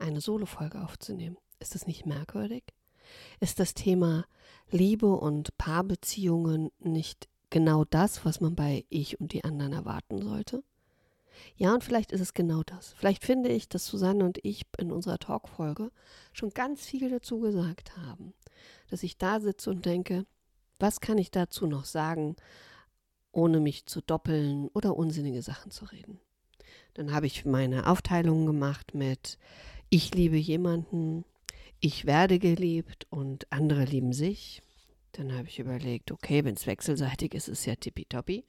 eine Solo-Folge aufzunehmen. Ist das nicht merkwürdig? Ist das Thema Liebe und Paarbeziehungen nicht genau das, was man bei ich und die anderen erwarten sollte? Ja, und vielleicht ist es genau das. Vielleicht finde ich, dass Susanne und ich in unserer Talkfolge schon ganz viel dazu gesagt haben. Dass ich da sitze und denke, was kann ich dazu noch sagen, ohne mich zu doppeln oder unsinnige Sachen zu reden? Dann habe ich meine Aufteilungen gemacht mit ich liebe jemanden, ich werde geliebt und andere lieben sich. Dann habe ich überlegt, okay, wenn es wechselseitig ist, ist es ja tippitoppi.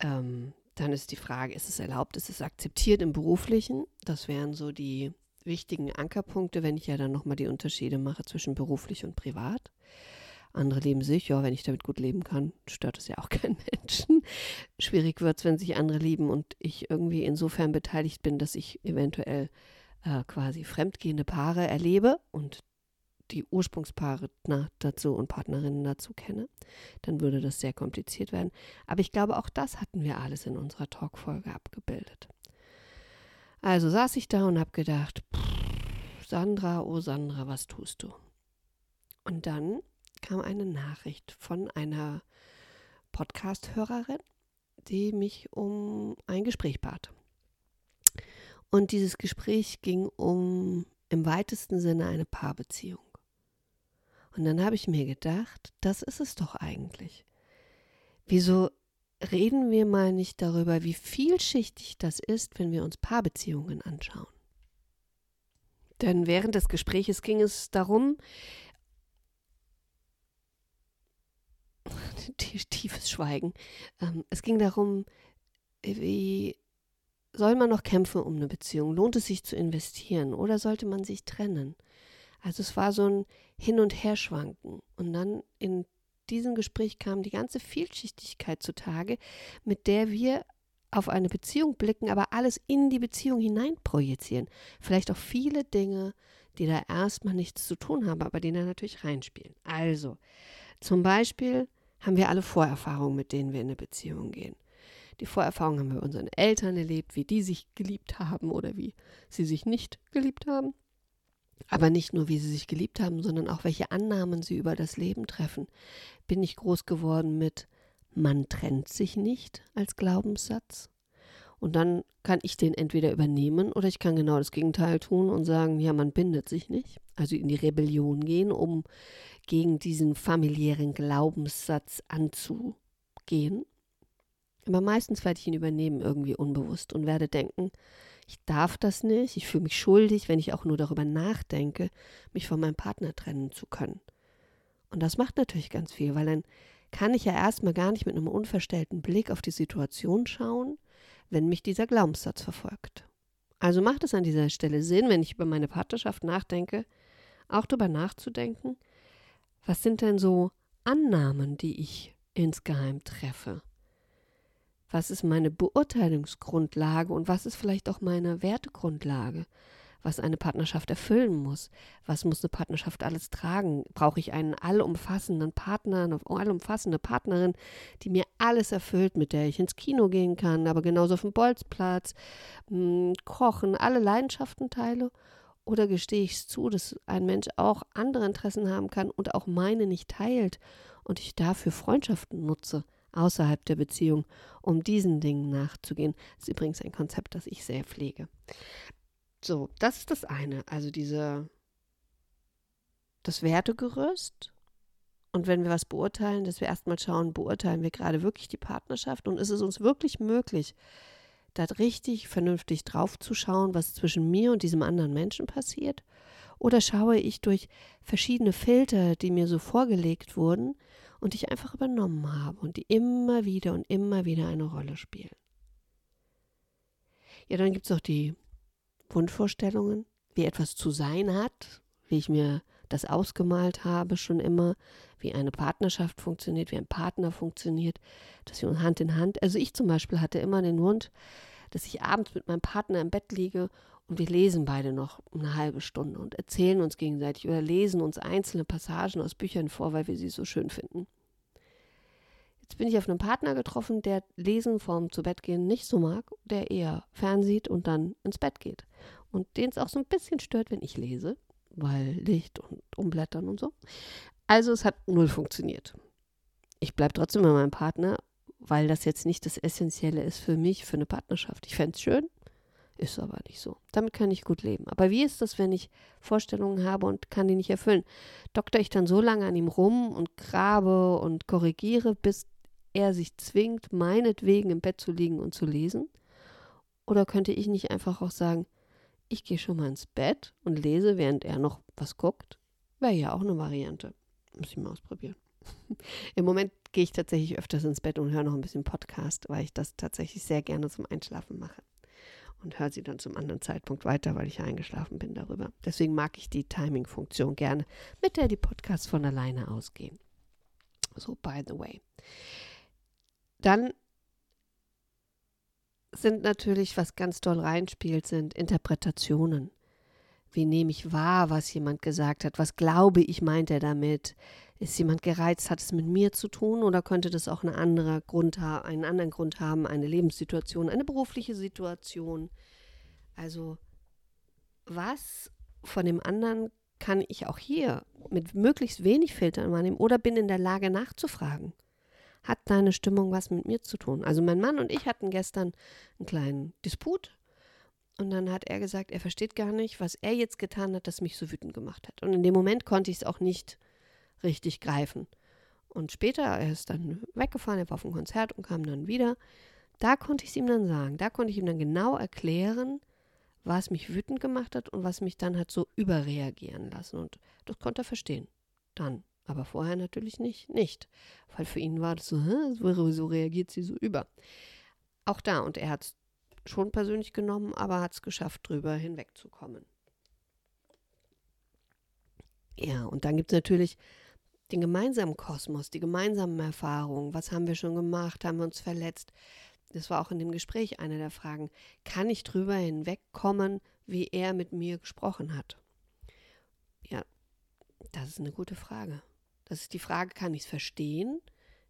Ähm, dann ist die Frage, ist es erlaubt, ist es akzeptiert im Beruflichen? Das wären so die wichtigen Ankerpunkte, wenn ich ja dann nochmal die Unterschiede mache zwischen beruflich und privat. Andere leben sich, ja, wenn ich damit gut leben kann, stört es ja auch keinen Menschen. Schwierig wird es, wenn sich andere lieben und ich irgendwie insofern beteiligt bin, dass ich eventuell äh, quasi fremdgehende Paare erlebe und die Ursprungspaare dazu und Partnerinnen dazu kenne, dann würde das sehr kompliziert werden. Aber ich glaube, auch das hatten wir alles in unserer Talkfolge abgebildet. Also saß ich da und habe gedacht, Sandra, oh Sandra, was tust du? Und dann kam eine Nachricht von einer Podcast-Hörerin, die mich um ein Gespräch bat. Und dieses Gespräch ging um im weitesten Sinne eine Paarbeziehung. Und dann habe ich mir gedacht, das ist es doch eigentlich. Wieso reden wir mal nicht darüber, wie vielschichtig das ist, wenn wir uns Paarbeziehungen anschauen? Denn während des Gespräches ging es darum, tiefes Schweigen. Ähm, es ging darum, wie soll man noch kämpfen um eine Beziehung? Lohnt es sich zu investieren oder sollte man sich trennen? Also es war so ein Hin- und Herschwanken. Und dann in diesem Gespräch kam die ganze Vielschichtigkeit zutage, mit der wir auf eine Beziehung blicken, aber alles in die Beziehung hinein projizieren. Vielleicht auch viele Dinge, die da erstmal nichts zu tun haben, aber die da natürlich reinspielen. Also, zum Beispiel haben wir alle Vorerfahrungen, mit denen wir in eine Beziehung gehen. Die Vorerfahrungen haben wir unseren Eltern erlebt, wie die sich geliebt haben oder wie sie sich nicht geliebt haben. Aber nicht nur, wie sie sich geliebt haben, sondern auch, welche Annahmen sie über das Leben treffen. Bin ich groß geworden mit man trennt sich nicht als Glaubenssatz? Und dann kann ich den entweder übernehmen oder ich kann genau das Gegenteil tun und sagen, ja, man bindet sich nicht. Also in die Rebellion gehen, um gegen diesen familiären Glaubenssatz anzugehen. Aber meistens werde ich ihn übernehmen, irgendwie unbewusst und werde denken, ich darf das nicht, ich fühle mich schuldig, wenn ich auch nur darüber nachdenke, mich von meinem Partner trennen zu können. Und das macht natürlich ganz viel, weil dann kann ich ja erstmal gar nicht mit einem unverstellten Blick auf die Situation schauen, wenn mich dieser Glaubenssatz verfolgt. Also macht es an dieser Stelle Sinn, wenn ich über meine Partnerschaft nachdenke, auch darüber nachzudenken, was sind denn so Annahmen, die ich insgeheim treffe? Was ist meine Beurteilungsgrundlage und was ist vielleicht auch meine Wertegrundlage? Was eine Partnerschaft erfüllen muss? Was muss eine Partnerschaft alles tragen? Brauche ich einen allumfassenden Partner, eine allumfassende Partnerin, die mir alles erfüllt, mit der ich ins Kino gehen kann, aber genauso auf dem Bolzplatz, mh, hm, kochen, alle Leidenschaften teile? Oder gestehe ich es zu, dass ein Mensch auch andere Interessen haben kann und auch meine nicht teilt und ich dafür Freundschaften nutze? Außerhalb der Beziehung, um diesen Dingen nachzugehen. Das ist übrigens ein Konzept, das ich sehr pflege. So, das ist das eine, also diese das Wertegerüst. Und wenn wir was beurteilen, dass wir erstmal schauen, beurteilen wir gerade wirklich die Partnerschaft und ist es uns wirklich möglich, da richtig vernünftig drauf zu schauen, was zwischen mir und diesem anderen Menschen passiert? Oder schaue ich durch verschiedene Filter, die mir so vorgelegt wurden, und die ich einfach übernommen habe und die immer wieder und immer wieder eine Rolle spielen. Ja, dann gibt es auch die Wunschvorstellungen, wie etwas zu sein hat, wie ich mir das ausgemalt habe schon immer, wie eine Partnerschaft funktioniert, wie ein Partner funktioniert, dass wir Hand in Hand, also ich zum Beispiel hatte immer den Wunsch, dass ich abends mit meinem Partner im Bett liege und wir lesen beide noch eine halbe Stunde und erzählen uns gegenseitig oder lesen uns einzelne Passagen aus Büchern vor, weil wir sie so schön finden. Jetzt bin ich auf einen Partner getroffen, der Lesen vorm Zubettgehen nicht so mag, der eher fernsieht und dann ins Bett geht. Und den es auch so ein bisschen stört, wenn ich lese, weil Licht und Umblättern und so. Also es hat null funktioniert. Ich bleibe trotzdem bei meinem Partner, weil das jetzt nicht das Essentielle ist für mich, für eine Partnerschaft. Ich fände es schön, ist aber nicht so. Damit kann ich gut leben. Aber wie ist das, wenn ich Vorstellungen habe und kann die nicht erfüllen? Dokter ich dann so lange an ihm rum und grabe und korrigiere, bis er sich zwingt, meinetwegen im Bett zu liegen und zu lesen? Oder könnte ich nicht einfach auch sagen, ich gehe schon mal ins Bett und lese, während er noch was guckt? Wäre ja auch eine Variante. Muss ich mal ausprobieren. Im Moment gehe ich tatsächlich öfters ins Bett und höre noch ein bisschen Podcast, weil ich das tatsächlich sehr gerne zum Einschlafen mache. Und höre sie dann zum anderen Zeitpunkt weiter, weil ich eingeschlafen bin darüber. Deswegen mag ich die Timing-Funktion gerne, mit der die Podcasts von alleine ausgehen. So, by the way. Dann sind natürlich, was ganz toll reinspielt, sind Interpretationen. Wie nehme ich wahr, was jemand gesagt hat? Was glaube ich, meint er damit? Ist jemand gereizt? Hat es mit mir zu tun oder könnte das auch eine andere Grund einen anderen Grund haben? Eine Lebenssituation, eine berufliche Situation? Also, was von dem anderen kann ich auch hier mit möglichst wenig Filtern wahrnehmen oder bin in der Lage nachzufragen? hat deine Stimmung was mit mir zu tun? Also mein Mann und ich hatten gestern einen kleinen Disput und dann hat er gesagt, er versteht gar nicht, was er jetzt getan hat, das mich so wütend gemacht hat. Und in dem Moment konnte ich es auch nicht richtig greifen. Und später, er ist dann weggefahren, er war auf ein Konzert und kam dann wieder. Da konnte ich es ihm dann sagen. Da konnte ich ihm dann genau erklären, was mich wütend gemacht hat und was mich dann hat so überreagieren lassen. Und das konnte er verstehen. Dann. Aber vorher natürlich nicht, nicht. Weil für ihn war das so, so reagiert sie so über. Auch da, und er hat es schon persönlich genommen, aber hat es geschafft, drüber hinwegzukommen. Ja, und dann gibt es natürlich den gemeinsamen Kosmos, die gemeinsamen Erfahrungen. Was haben wir schon gemacht? Haben wir uns verletzt? Das war auch in dem Gespräch eine der Fragen. Kann ich drüber hinwegkommen, wie er mit mir gesprochen hat? Ja, das ist eine gute Frage. Das ist die Frage, kann ich es verstehen,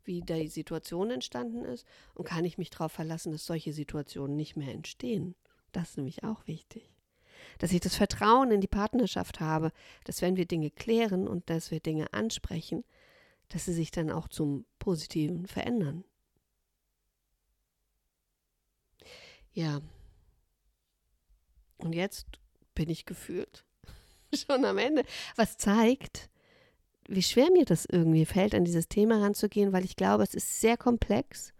wie die Situation entstanden ist und kann ich mich darauf verlassen, dass solche Situationen nicht mehr entstehen. Das ist nämlich auch wichtig. Dass ich das Vertrauen in die Partnerschaft habe, dass wenn wir Dinge klären und dass wir Dinge ansprechen, dass sie sich dann auch zum Positiven verändern. Ja. Und jetzt bin ich gefühlt schon am Ende, was zeigt, wie schwer mir das irgendwie fällt, an dieses Thema ranzugehen, weil ich glaube, es ist sehr komplex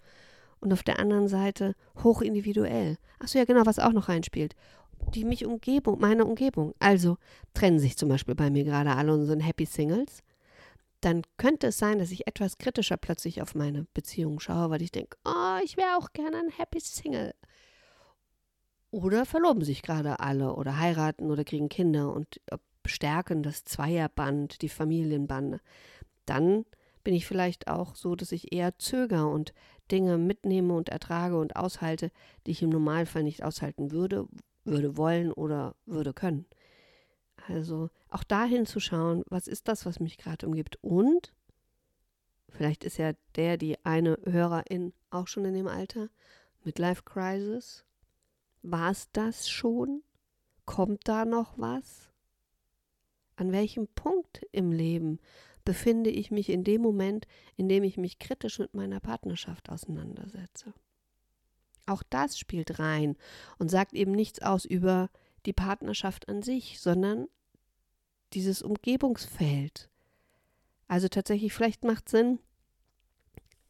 und auf der anderen Seite hoch individuell. Achso, ja, genau, was auch noch reinspielt. Die mich Umgebung, meine Umgebung. Also trennen sich zum Beispiel bei mir gerade alle unsere Happy Singles. Dann könnte es sein, dass ich etwas kritischer plötzlich auf meine Beziehung schaue, weil ich denke, oh, ich wäre auch gerne ein Happy Single. Oder verloben sich gerade alle oder heiraten oder kriegen Kinder und bestärken, das Zweierband, die Familienbande, dann bin ich vielleicht auch so, dass ich eher zögere und Dinge mitnehme und ertrage und aushalte, die ich im Normalfall nicht aushalten würde, würde wollen oder würde können. Also auch dahin zu schauen, was ist das, was mich gerade umgibt und vielleicht ist ja der, die eine Hörerin auch schon in dem Alter, Midlife Crisis. War es das schon? Kommt da noch was? An welchem Punkt im Leben befinde ich mich in dem Moment, in dem ich mich kritisch mit meiner Partnerschaft auseinandersetze? Auch das spielt rein und sagt eben nichts aus über die Partnerschaft an sich, sondern dieses Umgebungsfeld. Also tatsächlich, vielleicht macht Sinn,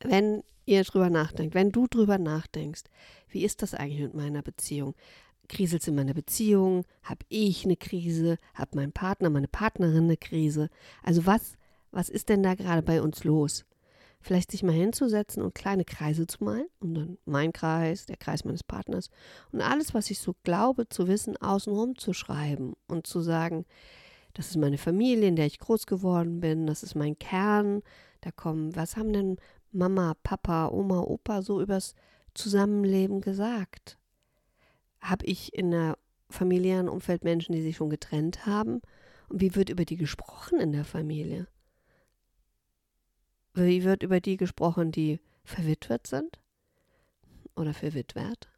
wenn ihr drüber nachdenkt, wenn du drüber nachdenkst, wie ist das eigentlich mit meiner Beziehung? Kriselt es in meiner Beziehung? Habe ich eine Krise? Hat mein Partner, meine Partnerin eine Krise? Also was, was ist denn da gerade bei uns los? vielleicht sich mal hinzusetzen und kleine Kreise zu malen. Und dann mein Kreis, der Kreis meines Partners. Und alles, was ich so glaube zu wissen, außenrum zu schreiben und zu sagen, das ist meine Familie, in der ich groß geworden bin, das ist mein Kern. Da kommen, was haben denn Mama, Papa, Oma, Opa so übers Zusammenleben gesagt? Habe ich in der familiären Umfeld Menschen, die sich schon getrennt haben? Und wie wird über die gesprochen in der Familie? Wie wird über die gesprochen, die verwitwet sind oder verwitwert?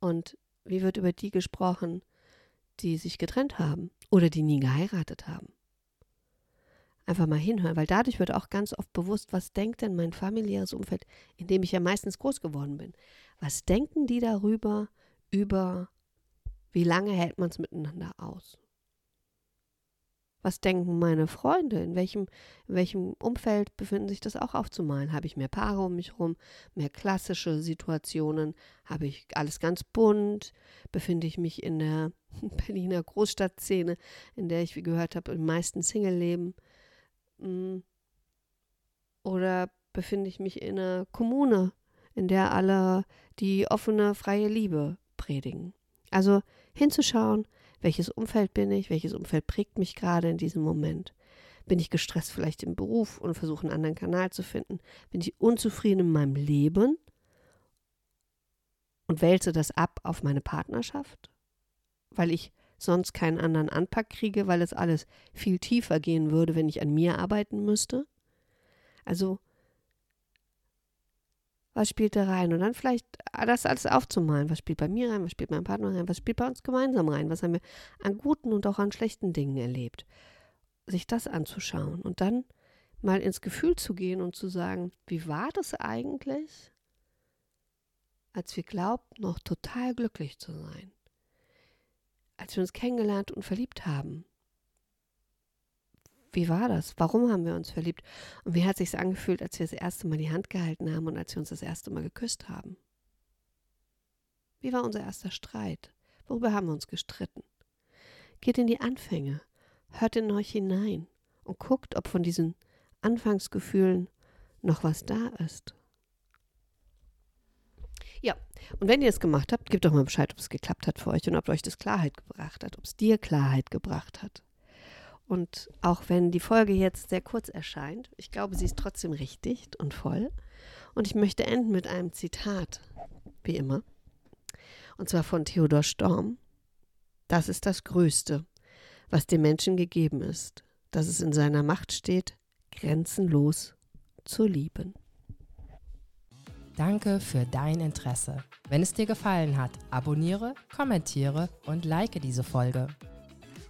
Und wie wird über die gesprochen, die sich getrennt haben oder die nie geheiratet haben? Einfach mal hinhören, weil dadurch wird auch ganz oft bewusst, was denkt denn mein familiäres Umfeld, in dem ich ja meistens groß geworden bin? Was denken die darüber, über wie lange hält man es miteinander aus? Was denken meine Freunde? In welchem, in welchem Umfeld befinden sich das auch aufzumalen? Habe ich mehr Paare um mich herum, mehr klassische Situationen? Habe ich alles ganz bunt? Befinde ich mich in der Berliner Großstadtszene, in der ich, wie gehört habe, im meisten Single leben? Hm. Oder befinde ich mich in einer Kommune, in der alle die offene, freie Liebe predigen? Also hinzuschauen, welches Umfeld bin ich? Welches Umfeld prägt mich gerade in diesem Moment? Bin ich gestresst vielleicht im Beruf und versuche einen anderen Kanal zu finden? Bin ich unzufrieden in meinem Leben und wälze das ab auf meine Partnerschaft? Weil ich sonst keinen anderen Anpack kriege, weil es alles viel tiefer gehen würde, wenn ich an mir arbeiten müsste? Also was spielt da rein? Und dann vielleicht das alles aufzumalen. Was spielt bei mir rein? Was spielt mein Partner rein? Was spielt bei uns gemeinsam rein? Was haben wir an guten und auch an schlechten Dingen erlebt? Sich das anzuschauen und dann mal ins Gefühl zu gehen und zu sagen, wie war das eigentlich, als wir glaubten, noch total glücklich zu sein? Als wir uns kennengelernt und verliebt haben? Wie war das? Warum haben wir uns verliebt? Und wie hat sich angefühlt, als wir das erste Mal die Hand gehalten haben und als wir uns das erste Mal geküsst haben? Wie war unser erster Streit? Worüber haben wir uns gestritten? Geht in die Anfänge, hört in euch hinein und guckt, ob von diesen Anfangsgefühlen noch was da ist. Ja, und wenn ihr es gemacht habt, gebt doch mal Bescheid, ob es geklappt hat für euch und ob euch das Klarheit gebracht hat, ob es dir Klarheit gebracht hat. Und auch wenn die Folge jetzt sehr kurz erscheint, ich glaube, sie ist trotzdem richtig und voll. Und ich möchte enden mit einem Zitat, wie immer. Und zwar von Theodor Storm. Das ist das Größte, was dem Menschen gegeben ist, dass es in seiner Macht steht, grenzenlos zu lieben. Danke für dein Interesse. Wenn es dir gefallen hat, abonniere, kommentiere und like diese Folge.